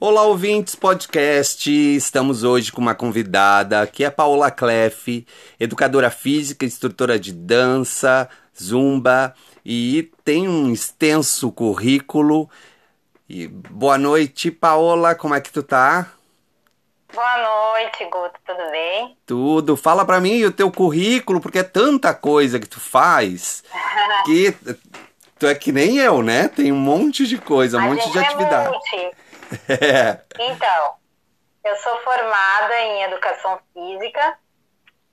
Olá, ouvintes podcast. Estamos hoje com uma convidada que é Paola Cleff, educadora física, instrutora de dança, zumba e tem um extenso currículo. E boa noite, Paola. Como é que tu tá? Boa noite, Guto. Tudo bem? Tudo. Fala pra mim o teu currículo, porque é tanta coisa que tu faz que tu é que nem eu, né? Tem um monte de coisa, um A monte de é atividade. É. Então, eu sou formada em educação física,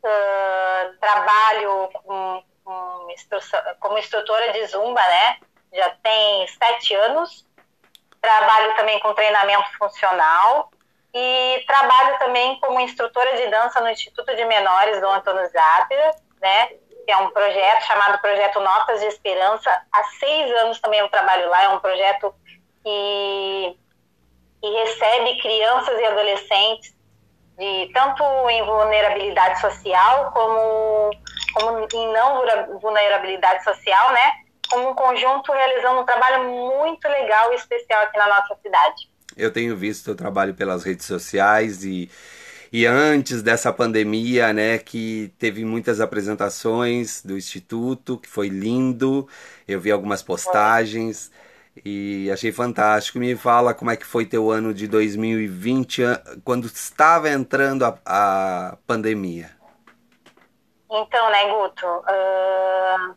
ãh, trabalho com, com como instrutora de zumba, né? Já tem sete anos. Trabalho também com treinamento funcional e trabalho também como instrutora de dança no Instituto de Menores do Antônio Zápira, né? Que é um projeto chamado Projeto Notas de Esperança. Há seis anos também eu trabalho lá. É um projeto que e recebe crianças e adolescentes de tanto em vulnerabilidade social como, como em não vulnerabilidade social, né? Como um conjunto realizando um trabalho muito legal e especial aqui na nossa cidade. Eu tenho visto teu trabalho pelas redes sociais e, e antes dessa pandemia, né, que teve muitas apresentações do Instituto, que foi lindo. Eu vi algumas postagens e achei fantástico. Me fala como é que foi teu ano de 2020, an- quando estava entrando a, a pandemia. Então, né, Guto? ahn,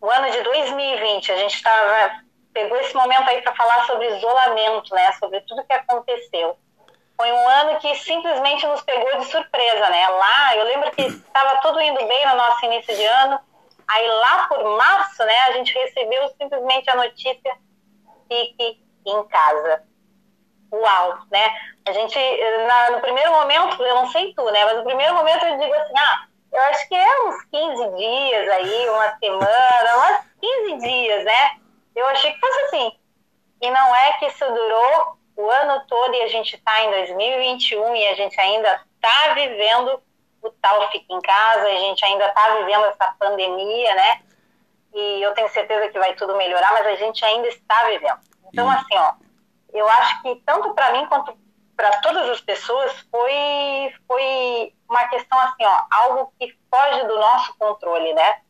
o ano de 2020, a gente estava pegou esse momento aí para falar sobre isolamento, né? Sobre tudo que aconteceu. Foi um ano que simplesmente nos pegou de surpresa, né? Lá, eu lembro que estava tudo indo bem no nosso início de ano. Aí lá por março, né, a gente recebeu simplesmente a notícia fique em casa. Uau, né? A gente, na- no primeiro momento, eu não sei tu, né? Mas no primeiro momento eu digo assim, ah, eu acho que é uns 15 dias aí, uma semana, uns 15 dias, né? Eu achei que fosse assim. E não é que isso durou o ano todo e a gente está em 2021 e a gente ainda está vivendo o tal fica em casa, a gente ainda está vivendo essa pandemia, né? E eu tenho certeza que vai tudo melhorar, mas a gente ainda está vivendo. Então, Sim. assim, ó, eu acho que tanto para mim quanto para todas as pessoas foi, foi uma questão assim, ó, algo que foge do nosso controle, né?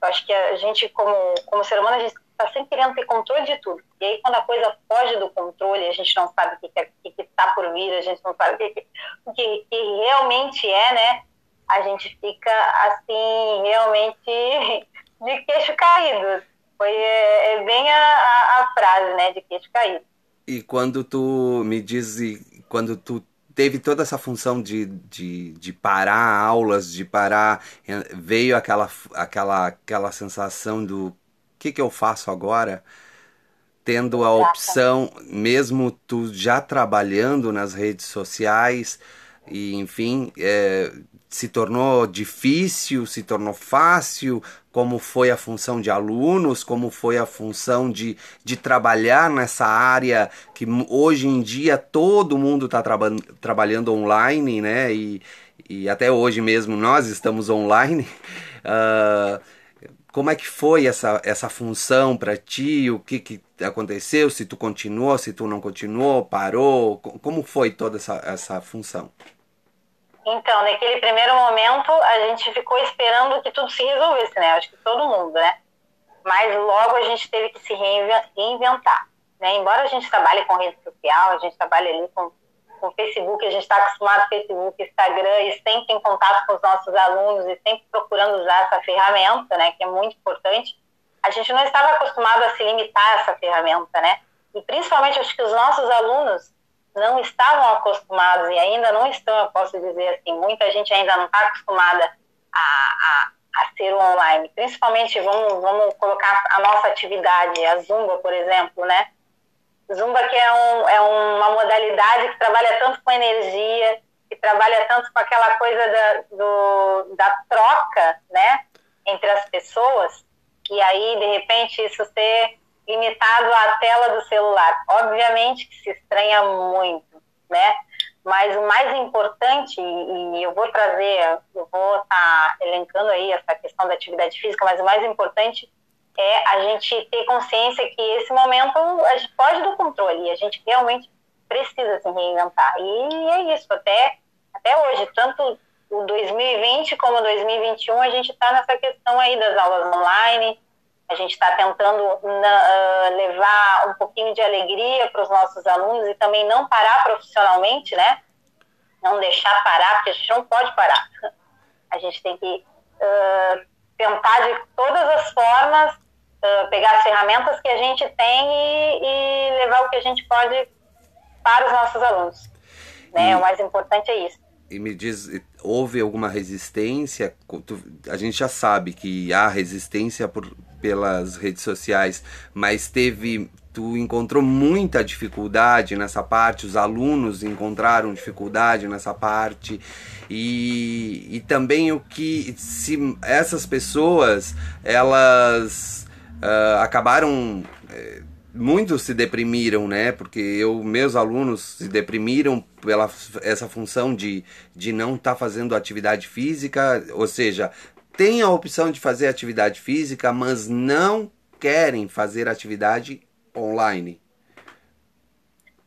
Eu acho que a gente, como, como ser humano, a gente está sempre querendo ter controle de tudo. E aí, quando a coisa foge do controle, a gente não sabe o que está tá por vir, a gente não sabe o que, que, que realmente é, né? A gente fica, assim, realmente de queixo caído. Foi é, é bem a, a, frase, né? De queixo caído. E quando tu me diz, quando tu teve toda essa função de, de, de parar aulas, de parar, eh, veio aquela, aquela, aquela sensação do que que eu faço agora? Tendo a opção, mesmo tu já trabalhando nas redes sociais, e enfim, eh, se tornou difícil, se tornou fácil, como foi a função de alunos, como foi a função de, de trabalhar nessa área que hoje em dia todo mundo está traba trabalhando online, né? E, e até hoje mesmo nós estamos online. Ah, como é que foi essa, essa função para ti? O que, que aconteceu? Se tu continuou, se tu não continuou, parou? Co- Como foi toda essa, essa função? Então, naquele primeiro momento, a gente ficou esperando que tudo se resolvesse, né? Acho que todo mundo, né? Mas logo a gente teve que se reinven- reinventar, né? Embora a gente trabalhe com rede social, a gente trabalhe ali com, com Facebook, a gente está acostumado com Facebook, Instagram e sempre em contato com os nossos alunos e sempre procurando usar essa ferramenta, né? Que é muito importante. A gente não estava acostumado a se limitar a essa ferramenta, né? E principalmente acho que os nossos alunos não estavam acostumados e ainda não estão, eu posso dizer assim, muita gente ainda não está acostumada a, a, a ser online. Principalmente, vamos, vamos colocar a nossa atividade, a Zumba, por exemplo, né? Zumba que é, um, é uma modalidade que trabalha tanto com energia, que trabalha tanto com aquela coisa da, do, da troca, né? Entre as pessoas, e aí, de repente, isso ser limitado à tela do celular. Obviamente que se estranha muito, né? Mas o mais importante, e eu vou trazer, eu vou estar tá elencando aí essa questão da atividade física, mas o mais importante é a gente ter consciência que esse momento a gente pode do controle a gente realmente precisa se reinventar. E é isso, até, até hoje, tanto o 2020 como 2021, a gente está nessa questão aí das aulas online, a gente está tentando uh, levar um pouquinho de alegria para os nossos alunos e também não parar profissionalmente, né? Não deixar parar, porque a gente não pode parar. A gente tem que uh, tentar de todas as formas uh, pegar as ferramentas que a gente tem e, e, levar o que a gente pode para os nossos alunos. Né? E, o mais importante é isso. E me diz, houve alguma resistência? A gente já sabe que há resistência por, pelas redes sociais, mas teve tu encontrou muita dificuldade nessa parte, os alunos encontraram dificuldade nessa parte e, e também o que se essas pessoas elas uh, acabaram uh, muitos se deprimiram, né? Porque eu, meus alunos se deprimiram pela essa função de, de não estar tá fazendo atividade física, ou seja, tem a opção de fazer atividade física, mas não querem fazer atividade online.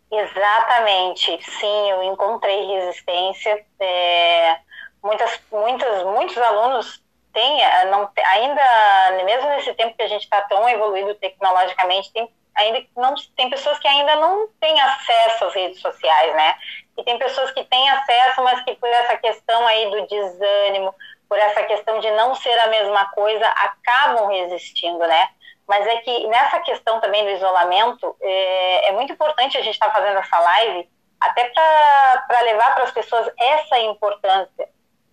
Exatamente, sim, eu encontrei resistência. É, muitas, muitas, muitos alunos têm, é, não, ainda, mesmo nesse tempo que a gente está tão evoluído tecnologicamente, tem, ainda não, tem pessoas que ainda não têm acesso às redes sociais, né? E tem pessoas que têm acesso, mas que por essa questão aí do desânimo, por essa questão de não ser a mesma coisa, acabam resistindo, né? Mas é que nessa questão também do isolamento, é, é muito importante a gente estar tá fazendo essa live, até para levar para as pessoas essa importância.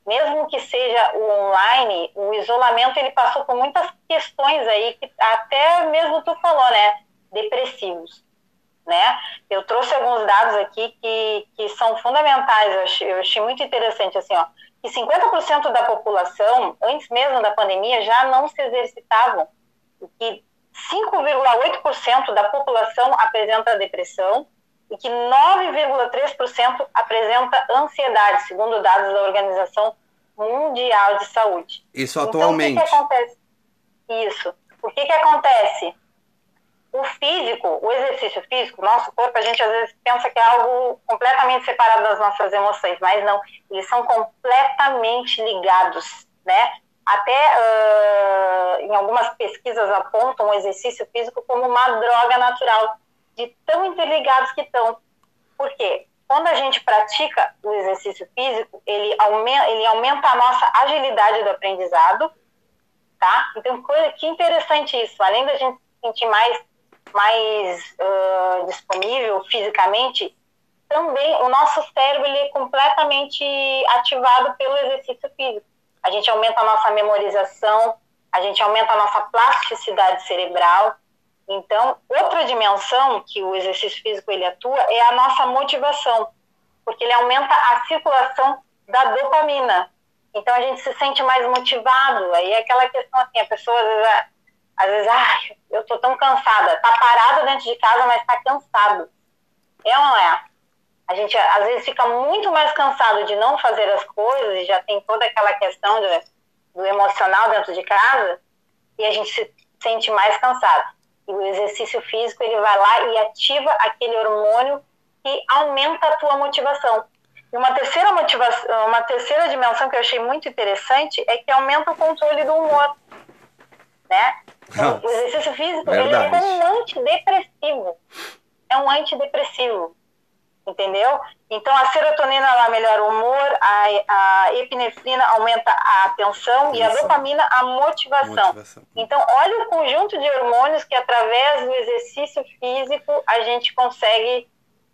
Mesmo que seja o online, o isolamento ele passou por muitas questões aí, que até mesmo tu falou, né? Depressivos. Né? Eu trouxe alguns dados aqui que, que são fundamentais, eu achei, eu achei muito interessante, assim, ó, que 50% da população, antes mesmo da pandemia, já não se exercitavam, e que 5,8% da população apresenta depressão e que 9,3% apresenta ansiedade, segundo dados da Organização Mundial de Saúde. Isso atualmente. Então, o que, que acontece? Isso. O que, que acontece? O físico, o exercício físico, nosso corpo, a gente às vezes pensa que é algo completamente separado das nossas emoções, mas não, eles são completamente ligados, né? Até uh, em algumas pesquisas apontam o exercício físico como uma droga natural, de tão interligados que estão. Por quê? Quando a gente pratica o exercício físico, ele aumenta, ele aumenta a nossa agilidade do aprendizado, tá? Então, que interessante isso. Além da gente se sentir mais mais uh, disponível fisicamente, também o nosso cérebro ele é completamente ativado pelo exercício físico. A gente aumenta a nossa memorização, a gente aumenta a nossa plasticidade cerebral. Então, outra dimensão que o exercício físico ele atua é a nossa motivação, porque ele aumenta a circulação da dopamina. Então a gente se sente mais motivado. Aí é aquela questão assim, a pessoa às vezes, às vezes, ai, eu tô tão cansada. Tá parado dentro de casa, mas tá cansado. É ou não é? A gente às vezes fica muito mais cansado de não fazer as coisas e já tem toda aquela questão de, do emocional dentro de casa e a gente se sente mais cansado. E o exercício físico ele vai lá e ativa aquele hormônio que aumenta a tua motivação. E uma terceira motivação, uma terceira dimensão que eu achei muito interessante é que aumenta o controle do humor, né? O exercício físico ele é um antidepressivo. É um antidepressivo. Entendeu? Então a serotonina ela melhora o humor, a, a epinefrina aumenta a atenção Isso. e a dopamina a motivação. motivação. Então, olha o conjunto de hormônios que através do exercício físico a gente consegue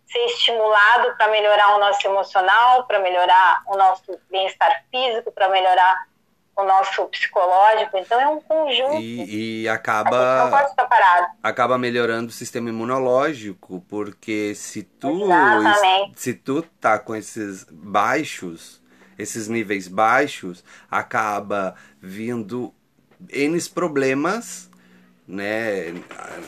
ser estimulado para melhorar o nosso emocional, para melhorar o nosso bem-estar físico, para melhorar o nosso psicológico. Então é um conjunto. E, e acaba. não pode estar parado. Acaba melhorando o sistema imunológico, porque se tu Exatamente. se tu tá com esses baixos, esses níveis baixos, acaba vindo N problemas né,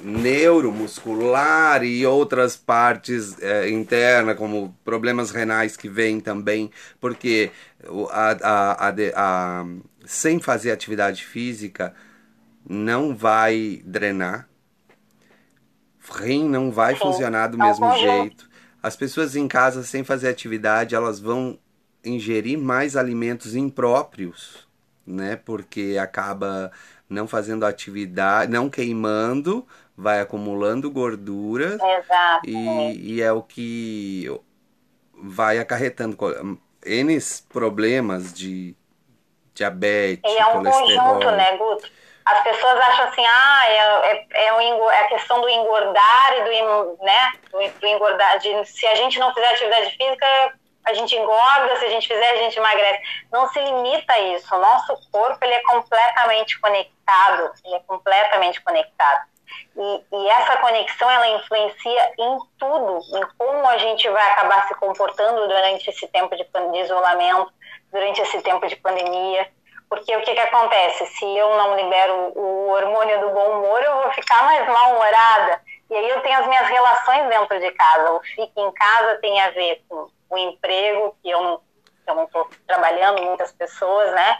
neuromuscular e outras partes é, internas, como problemas renais que vêm também, porque a, a, a, a, sem fazer atividade física não vai drenar, rim não vai Sim, funcionar do mesmo jeito, as pessoas em casa sem fazer atividade, elas vão ingerir mais alimentos impróprios, né? Porque acaba não fazendo atividade, não queimando, vai acumulando gordura e, e, é o que vai acarretando. N problemas de diabetes, e é um conjunto, né, Guto? As pessoas acham assim, ah, é, é, é, um, é a questão do engordar e do, né, do, do engordar, de, se a gente não fizer atividade física, a gente engorda, se a gente fizer, a gente emagrece. Não se limita a isso. O nosso corpo ele é completamente conectado, ele é completamente conectado. E, e, essa conexão ela influencia em tudo, em como a gente vai acabar se comportando durante esse tempo de, de isolamento, durante esse tempo de pandemia. Porque o que, que acontece? Se eu não libero o hormônio do bom humor, eu vou ficar mais mal-humorada. E aí eu tenho as minhas relações dentro de casa. O fique em casa tem a ver com o emprego, que eu não estou trabalhando, muitas pessoas, né?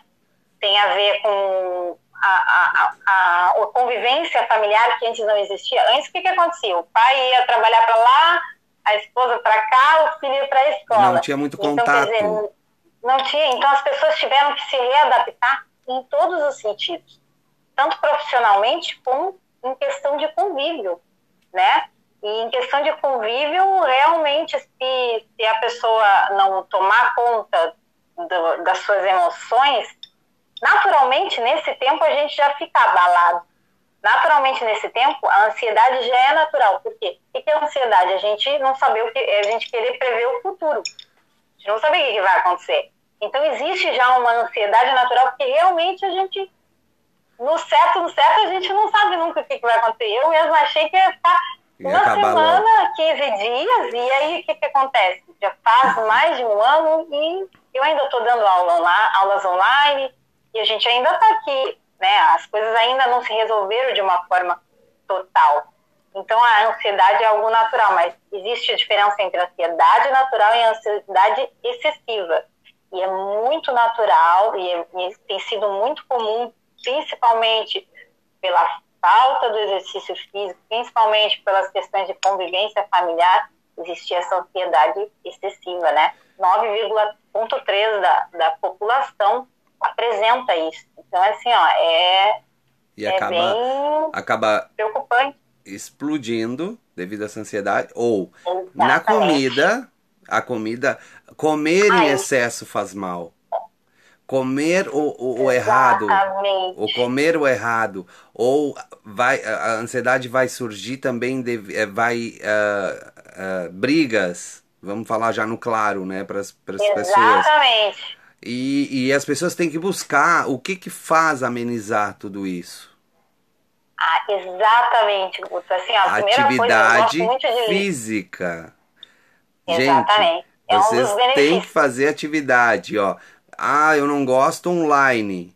Tem a ver com a, a, a, a, convivência familiar que antes não existia. Antes, o que, que acontecia? O pai ia trabalhar para lá, a esposa para cá, o filho para a escola. Não tinha muito então, contato. Dizer, não tinha. Então, as pessoas tiveram que se readaptar em todos os sentidos, tanto profissionalmente como em questão de convívio, né? E em questão de convívio, realmente, se, se a pessoa não tomar conta do, das suas emoções, naturalmente, nesse tempo, a gente já fica abalado. Naturalmente, nesse tempo, a ansiedade já é natural. Por quê? O que é ansiedade? A gente não saber o que, a gente querer prever o futuro. A gente não sabe o que vai acontecer. Então, existe já uma ansiedade natural, porque realmente a gente, no certo, no certo, a gente não sabe nunca o que vai acontecer. Eu mesmo achei que ia ficar uma semana, logo. 15 dias, e aí o que, que acontece? Já faz mais de um ano e eu ainda estou dando aula aulas online e a gente ainda está aqui, né? As coisas ainda não se resolveram de uma forma total. Então a ansiedade é algo natural, mas existe a diferença entre ansiedade natural e ansiedade excessiva. E é muito natural e, é, e tem sido muito comum, principalmente pela falta do exercício físico, principalmente pelas questões de convivência familiar, existia essa ansiedade excessiva, né? 9,3% da, da população apresenta isso. Então, assim, ó, é, e é acaba, bem acaba preocupante. Explodindo devido a essa ansiedade. Ou Exatamente. na comida, a comida, comer Ai. em excesso faz mal comer o, o, o errado, ou comer o errado, ou vai a ansiedade vai surgir também, de, é, vai uh, uh, brigas, vamos falar já no claro, né, para as pessoas. Exatamente. E, e as pessoas têm que buscar o que que faz amenizar tudo isso. Ah, exatamente, Assim, a Atividade coisa, física. Exatamente. Gente, é vocês um têm que fazer atividade, ó ah, eu não gosto online.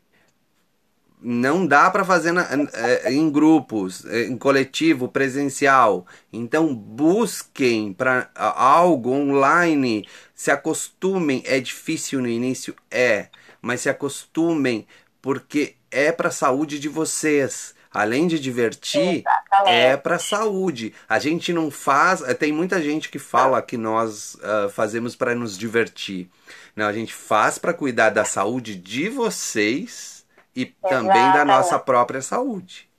Não dá para fazer na, é, em grupos, é, em coletivo, presencial. Então busquem para algo online, se acostumem. É difícil no início, é, mas se acostumem porque é para a saúde de vocês além de divertir, Exatamente. é para saúde. A gente não faz. Tem muita gente que fala que nós uh, fazemos para nos divertir. Não, a gente faz para cuidar da saúde de vocês e Exatamente. também da nossa própria saúde.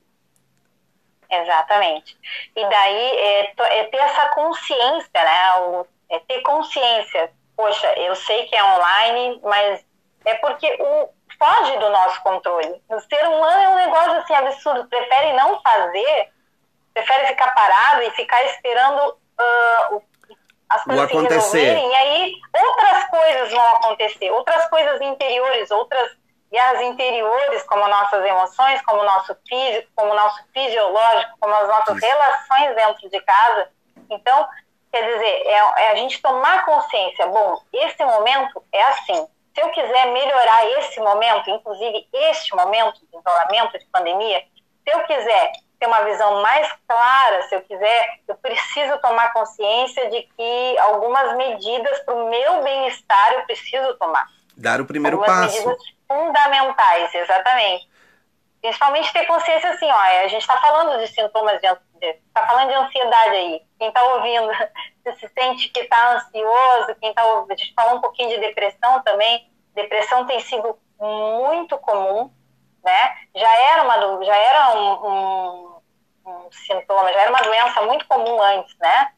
Exatamente. E daí é, é ter essa consciência, né? O, é ter consciência. Poxa, eu sei que é online, mas é porque o, foge do nosso controle. O ser humano é um negócio assim absurdo. Prefere não fazer, prefere ficar parado e ficar esperando uh, as coisas se resolverem. E aí outras coisas vão acontecer, outras coisas interiores, outras guerras interiores, como nossas emoções, como nosso físico, como nosso fisiológico, como as nossas Isso. relações dentro de casa. Então, quer dizer, é, é a gente tomar consciência. Bom, esse momento é assim se eu quiser melhorar esse momento, inclusive este momento de isolamento, de pandemia, se eu quiser ter uma visão mais clara, se eu quiser, eu preciso tomar consciência de que algumas medidas para o meu bem-estar eu preciso tomar. Dar o primeiro algumas passo. medidas fundamentais, exatamente. Principalmente ter consciência assim, ó, a gente está falando de sintomas de, está falando de ansiedade aí. Quem está ouvindo, se, se sente que está ansioso, quem está ouvindo, a gente falou um pouquinho de depressão também. Depressão tem sido muito comum, né? Já era uma, já era um, um, um sintoma, já era uma doença muito comum antes, né?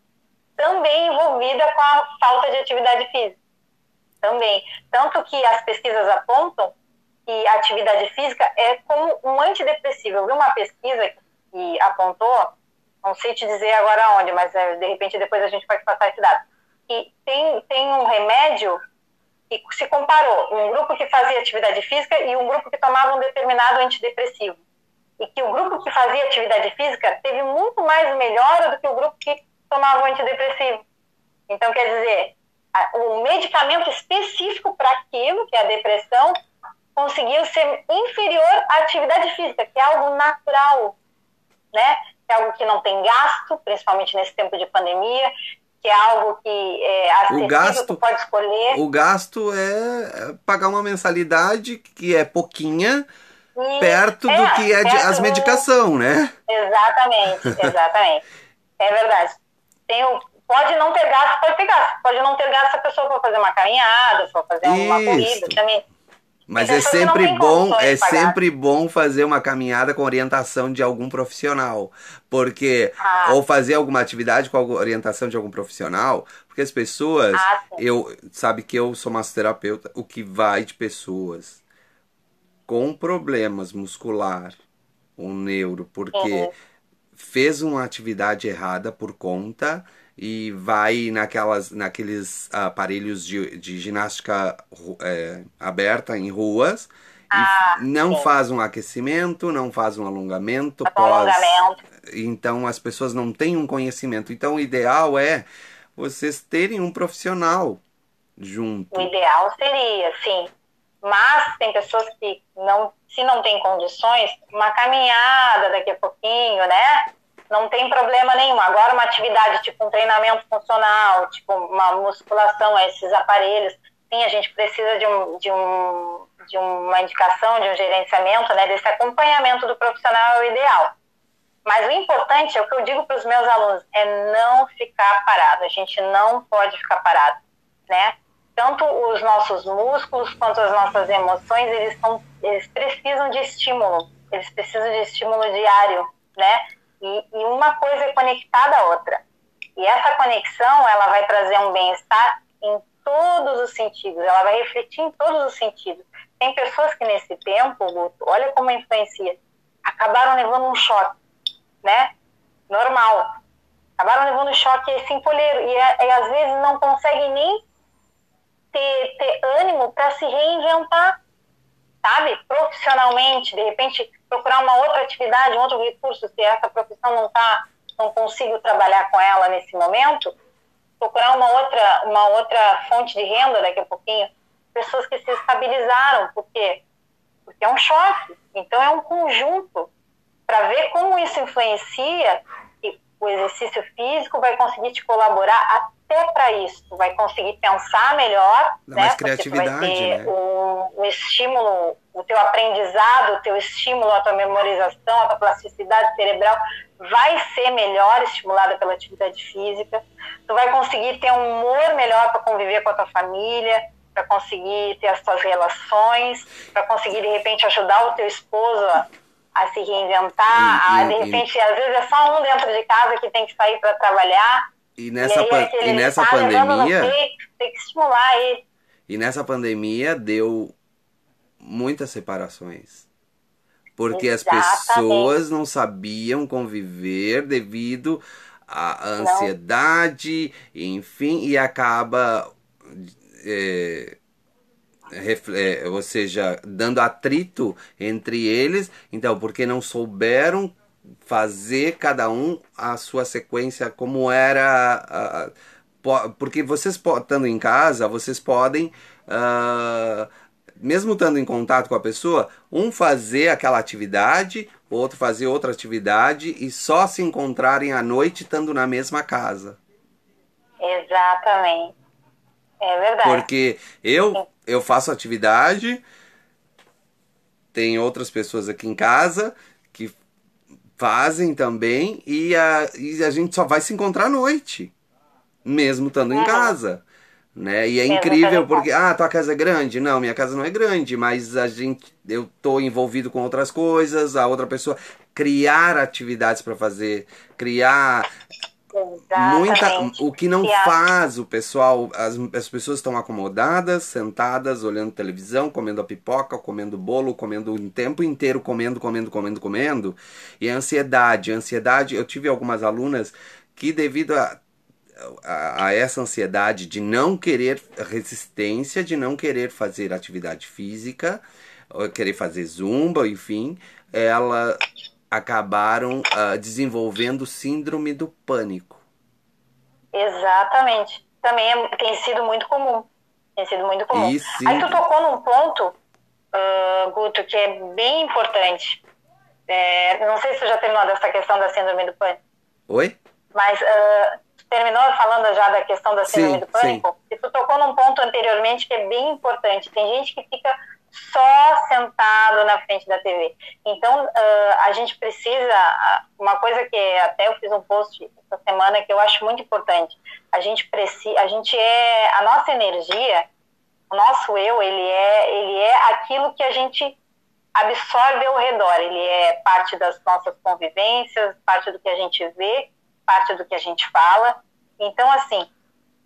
Também envolvida com a falta de atividade física. Também. Tanto que as pesquisas apontam que a atividade física é como um antidepressivo. Eu vi uma pesquisa que apontou, não sei te dizer agora onde, mas é, de repente depois a gente pode passar esse dado, que tem, tem um remédio que se comparou um grupo que fazia atividade física e um grupo que tomava um determinado antidepressivo. E que o grupo que fazia atividade física teve muito mais melhora do que o grupo que tomava o antidepressivo. Então, quer dizer, o medicamento específico para aquilo, que é a depressão, conseguiu ser inferior à atividade física, que é algo natural, né? É algo que não tem gasto, principalmente nesse tempo de pandemia, que é algo que é acessível, o gasto, pode escolher. O gasto é pagar uma mensalidade que é pouquinha, e, perto é, do que é de, as medicação, do... né? Exatamente, exatamente. é verdade. Tem o, pode não ter gasto, pode ter gasto. Pode não ter gasto se a pessoa for fazer uma caminhada, for fazer uma corrida também. Mas é sempre bom, é sempre bom fazer uma caminhada com orientação de algum profissional, porque ah. ou fazer alguma atividade com orientação de algum profissional, porque as pessoas, ah, eu sabe que eu sou massoterapeuta, o que vai de pessoas com problemas muscular ou neuro, porque uhum. fez uma atividade errada por conta e vai naquelas, naqueles aparelhos de, de ginástica é, aberta em ruas ah, e não sim. faz um aquecimento, não faz um alongamento, pós... alongamento. Então as pessoas não têm um conhecimento. Então o ideal é vocês terem um profissional junto. O ideal seria, sim. Mas tem pessoas que não, se não tem condições, uma caminhada daqui a pouquinho, né? Não tem problema nenhum. Agora, uma atividade tipo um treinamento funcional, tipo uma musculação, esses aparelhos, sim, a gente precisa de, um, de, um, de uma indicação, de um gerenciamento, né, desse acompanhamento do profissional é o ideal. Mas o importante, é o que eu digo para os meus alunos, é não ficar parado. A gente não pode ficar parado, né? Tanto os nossos músculos quanto as nossas emoções, eles, são, eles precisam de estímulo. Eles precisam de estímulo diário, né? E, e uma coisa é conectada à outra. E essa conexão, ela vai trazer um bem-estar em todos os sentidos, ela vai refletir em todos os sentidos. Tem pessoas que nesse tempo, Guto, olha como influencia, acabaram levando um choque, né? Normal. Acabaram levando um choque esse empolheiro e, e às vezes não conseguem nem ter, ter ânimo para se reinventar, sabe? Profissionalmente, de repente procurar uma outra atividade, um outro recurso, se essa profissão não tá, não consigo trabalhar com ela nesse momento, procurar uma outra, uma outra fonte de renda daqui a pouquinho. Pessoas que se estabilizaram, por quê? Porque é um choque. Então é um conjunto para ver como isso influencia e o exercício físico vai conseguir te colaborar até para isso. Tu vai conseguir pensar melhor, Dá né? Mais criatividade, vai ter né? um, um estímulo o teu aprendizado, o teu estímulo, a tua memorização, a tua plasticidade cerebral vai ser melhor estimulada pela atividade física. Tu vai conseguir ter um humor melhor para conviver com a tua família, para conseguir ter as tuas relações, para conseguir de repente ajudar o teu esposo a, a se reinventar, e, a, de repente às vezes é só um dentro de casa que tem que sair para trabalhar. E nessa, e e nessa pandemia, tem que estimular ele. E nessa pandemia deu muitas separações. Porque Exatamente. as pessoas não sabiam conviver devido à ansiedade, não. enfim, e acaba. É, é, ou seja, dando atrito entre eles, então, porque não souberam fazer cada um a sua sequência como era. porque vocês, estando em casa, vocês podem. Uh, mesmo estando em contato com a pessoa, um fazer aquela atividade, o outro fazer outra atividade e só se encontrarem à noite estando na mesma casa. Exatamente. É verdade. Porque eu, eu faço atividade, tem outras pessoas aqui em casa fazem também e a, e a gente só vai se encontrar à noite, mesmo estando em casa. Né? E é incrível porque, ah, tua casa é grande? Não, minha casa não é grande, mas a gente, eu tô envolvido com outras coisas, a outra pessoa criar atividades para fazer, criar muita o que não faz o pessoal as, as pessoas estão acomodadas sentadas olhando televisão comendo a pipoca comendo bolo comendo o tempo inteiro comendo comendo comendo comendo. E a ansiedade a ansiedade eu tive algumas alunas que devido a a, a essa ansiedade de não querer resistência de não querer fazer atividade física querer fazer zumba enfim ela acabaram uh, desenvolvendo síndrome do pânico. Exatamente. Também é, tem sido muito comum. Tem sido muito comum. Aí tu tocou num ponto, uh, Guto, que é bem importante. É, não sei se tu já terminou dessa questão da síndrome do pânico. Oi? Mas uh, terminou falando já da questão da síndrome sim, do pânico? Sim. E tu tocou num ponto anteriormente que é bem importante. Tem gente que fica só sentado na frente da TV. Então, uh, a gente precisa, uma coisa que até eu fiz um post essa semana que eu acho muito importante, a gente precisa, a gente é, a nossa energia, o nosso eu, ele é, ele é aquilo que a gente absorve ao redor, ele é parte das nossas convivências, parte do que a gente vê, parte do que a gente fala. Então, assim,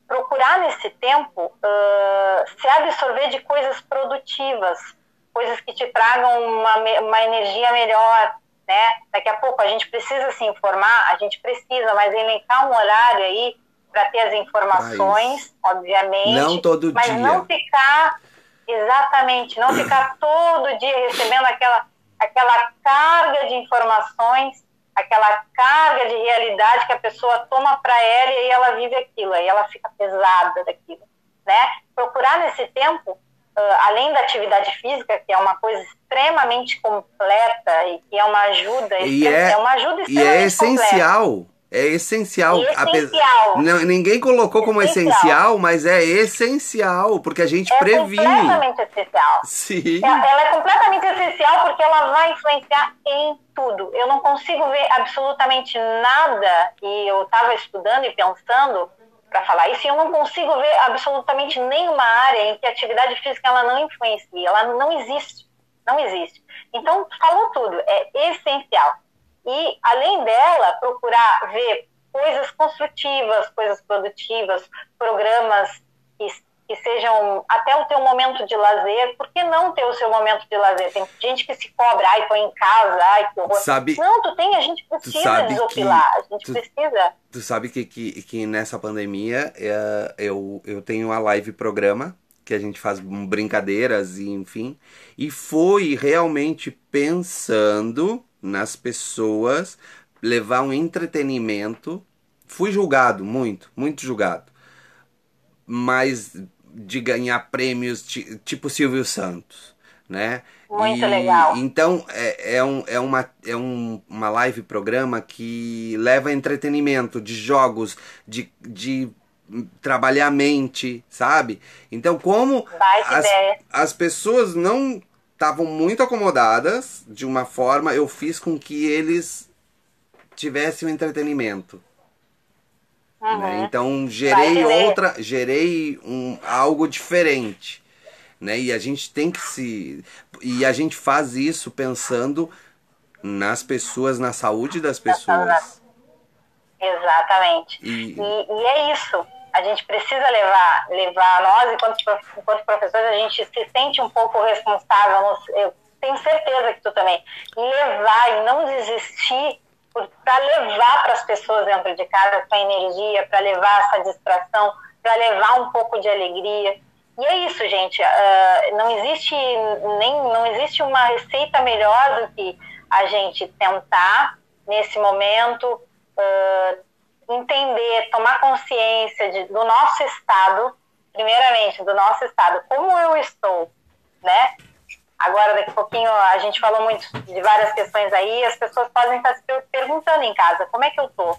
procurar nesse tempo uh, se absorver de coisas produtivas, coisas que te tragam uma, uma energia melhor, né? Daqui a pouco a gente precisa se informar, a gente precisa, mas elencar um horário aí para ter as informações, obviamente. Não todo mas dia. Mas não ficar, exatamente, não ficar todo dia recebendo aquela, aquela carga de informações aquela carga de realidade que a pessoa toma para ela e aí ela vive aquilo, aí ela fica pesada daquilo, né? Procurar nesse tempo, uh, além da atividade física, que é uma coisa extremamente completa e que é uma ajuda, e é, é uma ajuda extremamente E é essencial. Completa. É essencial. essencial. Não, ninguém colocou como essencial. essencial. mas é essencial, porque a gente é previne. É completamente essencial. Sim. Ela é completamente essencial porque ela vai influenciar em tudo. Eu não consigo ver absolutamente nada, e eu estava estudando e pensando para falar isso, e eu não consigo ver absolutamente nenhuma área em que a atividade física ela não influencia, ela não existe. Não existe. Então, falou tudo, é essencial e, além dela, procurar ver coisas construtivas, coisas produtivas, programas que, que sejam até o teu momento de lazer. Por que não ter o seu momento de lazer? Tem gente que se cobra, ai, tô em casa, ai, que horror. Sabe, não, tu tem, a gente precisa desopilar, a gente tu, precisa. Tu sabe que, que, que nessa pandemia é, eu, eu tenho a live programa que a gente faz brincadeiras e enfim, e foi realmente pensando nas pessoas, levar um entretenimento. Fui julgado muito, muito julgado. Mas de ganhar prêmios tipo Silvio Santos, né? Muito e, legal. Então é, é, um, é, uma, é um, uma live programa que leva entretenimento de jogos, de, de trabalhar a mente, sabe? Então como as, as pessoas não estavam muito acomodadas de uma forma, eu fiz com que eles tivessem um entretenimento. Uhum. Né? Então gerei outra, gerei um, algo diferente. Né? E a gente tem que se. E a gente faz isso pensando nas pessoas, na saúde das pessoas. Exatamente. E, e, e é isso a gente precisa levar, levar nós, enquanto, enquanto professores, a gente se sente um pouco responsável, eu tenho certeza que tu também, levar e não desistir para levar para as pessoas dentro de casa essa energia, para levar essa distração, para levar um pouco de alegria. E é isso, gente. Uh, não existe nem não existe uma receita melhor do que a gente tentar nesse momento uh, entender, tomar consciência de, do nosso estado, primeiramente, do nosso estado, como eu estou, né? Agora, daqui a pouquinho, a gente falou muito de várias questões aí, as pessoas podem estar se perguntando em casa, como é que eu tô?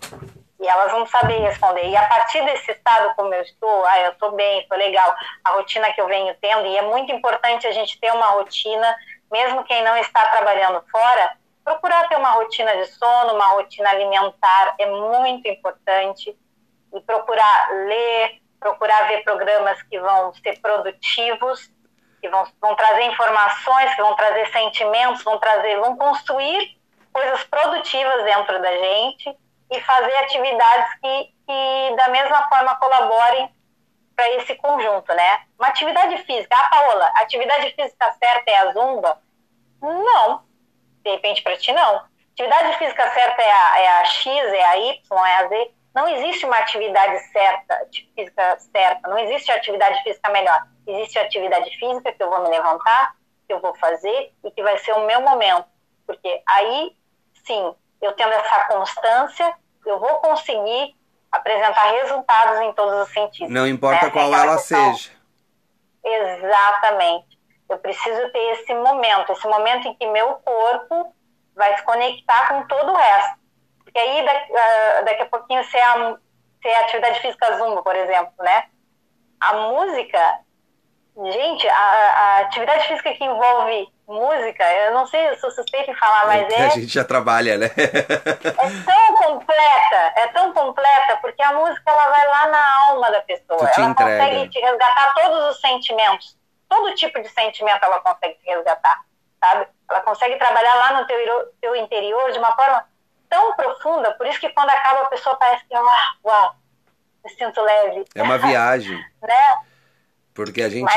E elas vão saber responder. E a partir desse estado como eu estou, ah, eu estou bem, estou legal, a rotina que eu venho tendo, e é muito importante a gente ter uma rotina, mesmo quem não está trabalhando fora, procurar ter uma rotina de sono, uma rotina alimentar é muito importante e procurar ler, procurar ver programas que vão ser produtivos, que vão, vão trazer informações, que vão trazer sentimentos, vão trazer, vão construir coisas produtivas dentro da gente e fazer atividades que, que da mesma forma colaborem para esse conjunto, né? Uma atividade física. Ah, Paola, atividade física certa é a zumba? Não. De repente para ti não. Atividade física certa é a, é a X, é a Y, é a Z. Não existe uma atividade certa, física certa. Não existe atividade física melhor. Existe atividade física que eu vou me levantar, que eu vou fazer e que vai ser o meu momento. Porque aí, sim, eu tendo essa constância, eu vou conseguir apresentar resultados em todos os sentidos. Não importa né? qual ela questão. seja. Exatamente. Eu preciso ter esse momento, esse momento em que meu corpo vai se conectar com todo o resto. Porque aí daqui, uh, daqui a pouquinho se é, a, se é atividade física zumba, por exemplo, né? A música, gente, a, a atividade física que envolve música, eu não sei, eu sou suspeita em falar, mas é. A gente já trabalha, né? é tão completa, é tão completa, porque a música ela vai lá na alma da pessoa. ela entrega. consegue te resgatar todos os sentimentos. Todo tipo de sentimento ela consegue resgatar, sabe? Ela consegue trabalhar lá no teu, teu interior de uma forma tão profunda, por isso que quando acaba a pessoa parece que, uau, uau me sinto leve. É uma viagem. né? Porque a gente.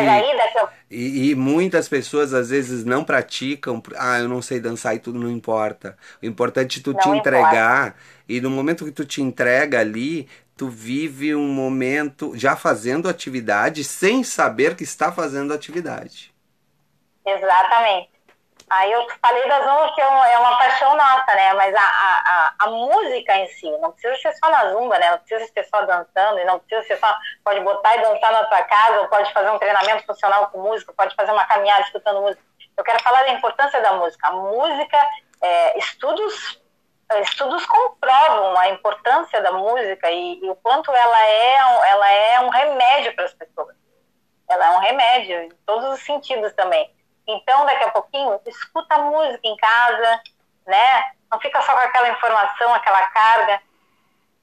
E, e, muitas pessoas às vezes não praticam. Ah, eu não sei dançar e tudo não importa. O importante é tu não te entregar. Importa. E no momento que tu te entrega ali, tu vive um momento já fazendo atividade sem saber que está fazendo atividade. Exatamente. Aí eu falei da Zumba que é uma, é uma paixão nossa, né? Mas a, a, a, música em si, não precisa ser só na Zumba, né? Não precisa ser só dançando, e não precisa ser só. Pode botar e dançar na tua casa, ou pode fazer um treinamento funcional com música, pode fazer uma caminhada escutando música. Eu quero falar da importância da música. A música, é, estudos, estudos comprovam a importância da música e, e o quanto ela é, ela é um remédio para as pessoas. Ela é um remédio em todos os sentidos também então, daqui a pouquinho, escuta música em casa, né? Não fica só com aquela informação, aquela carga.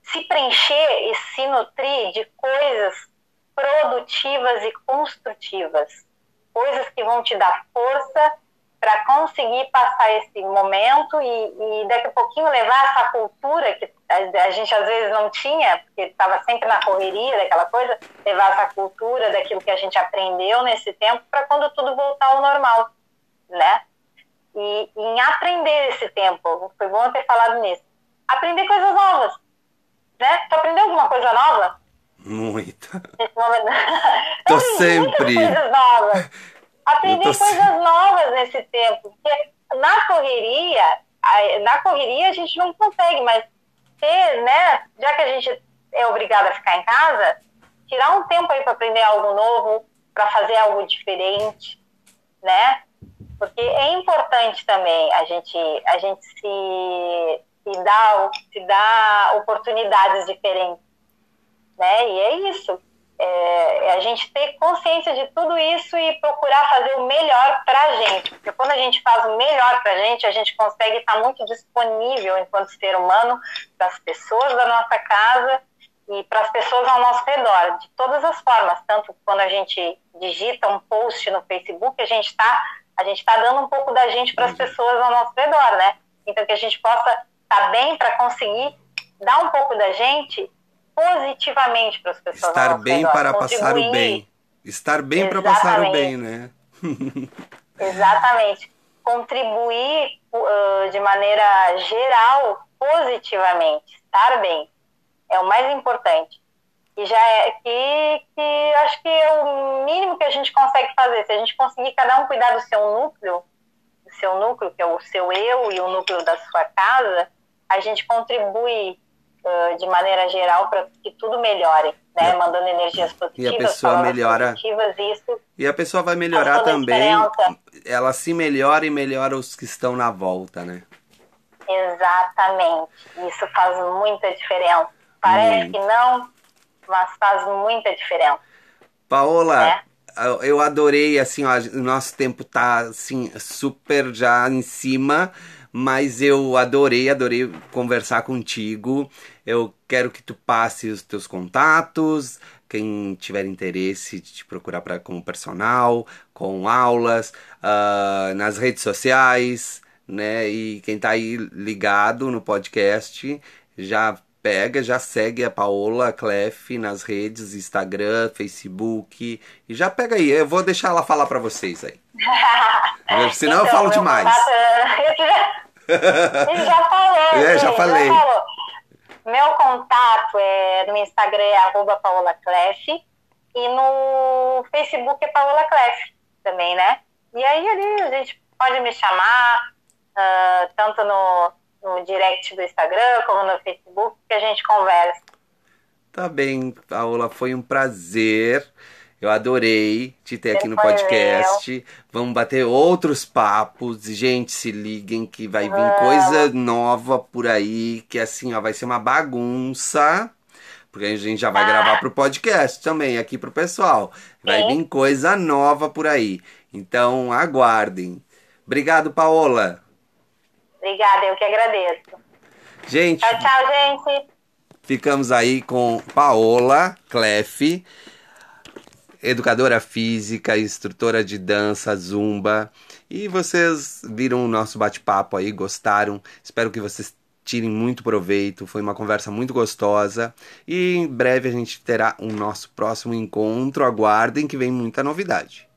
Se preencher e se nutrir de coisas produtivas e construtivas. Coisas que vão te dar força para conseguir passar esse momento e, e, daqui a pouquinho levar essa cultura que a, a gente às vezes não tinha, porque estava sempre na correria daquela coisa, levar essa cultura daquilo que a gente aprendeu nesse tempo para quando tudo voltar ao normal, né? E, e em aprender esse tempo, foi bom ter falado nisso. Aprender coisas novas, né? Tu aprendeu alguma coisa nova? Muita. Tô sempre. Muitas coisas novas aprender tô... coisas novas nesse tempo. Porque na correria, na correria a gente não consegue, mas ter, né, já que a gente é obrigado a ficar em casa, tirar um tempo aí para aprender algo novo, para fazer algo diferente, né? Porque é importante também a gente, a gente se, se, dar, se dar oportunidades diferentes, né? E é isso é, a gente ter consciência de tudo isso e procurar fazer o melhor para a gente. Porque quando a gente faz o melhor para a gente, a gente consegue estar muito disponível enquanto ser humano para as pessoas da nossa casa e para as pessoas ao nosso redor, de todas as formas. Tanto quando a gente digita um post no Facebook, a gente está a gente está dando um pouco da gente para as pessoas ao nosso redor, né? Então que a gente possa estar tá bem para conseguir dar um pouco da gente positivamente para as pessoas. Estar bem redor, para passar o bem. Estar bem para passar o bem, né? Exatamente. Contribuir uh, de maneira geral, positivamente. Estar bem. É o mais importante. E já é que, que acho que é o mínimo que a gente consegue fazer. Se a gente conseguir cada um cuidar do seu núcleo, do seu núcleo, que é o seu eu e o núcleo da sua casa, a gente contribui uh, de maneira geral para que tudo melhore, né? Mandando energias positivas, e a pessoa melhora isso e a pessoa vai melhorar também. Ela se melhora e melhora os que estão na volta, né? Exatamente. Isso faz muita diferença. Parece hum. que não, mas faz muita diferença. Paola, é? eu adorei, assim, ó, o nosso tempo tá, assim, super já em cima, mas eu adorei, adorei conversar contigo. Eu quero que tu passe os teus contatos, quem tiver interesse de te procurar pra, como personal, com aulas, uh, nas redes sociais, né? E quem tá aí ligado no podcast já pega, já segue a Paola Clef nas redes, Instagram, Facebook. E já pega aí, eu vou deixar ela falar para vocês aí. Senão então, eu falo demais. Contato, já falou. É, já falei. Já falou. Meu contato é no Instagram é Paola e no Facebook é Paola também, né? E aí ali a gente pode me chamar, uh, tanto no, no direct do Instagram como no Facebook, que a gente conversa. Tá bem, Paola, foi um prazer. Eu adorei te ter aqui no podcast. Vamos bater outros papos. Gente, se liguem que vai vir coisa nova por aí, que assim, ó, vai ser uma bagunça. Porque a gente já vai ah. gravar pro podcast também, aqui pro pessoal. Vai Sim. vir coisa nova por aí. Então, aguardem. Obrigado, Paola. Obrigada, eu que agradeço. Gente. Tchau, tchau, gente. Ficamos aí com Paola Clef educadora física, instrutora de dança, zumba. E vocês viram o nosso bate-papo aí, gostaram. Espero que vocês tirem muito proveito. Foi uma conversa muito gostosa. E em breve a gente terá o nosso próximo encontro. Aguardem que vem muita novidade.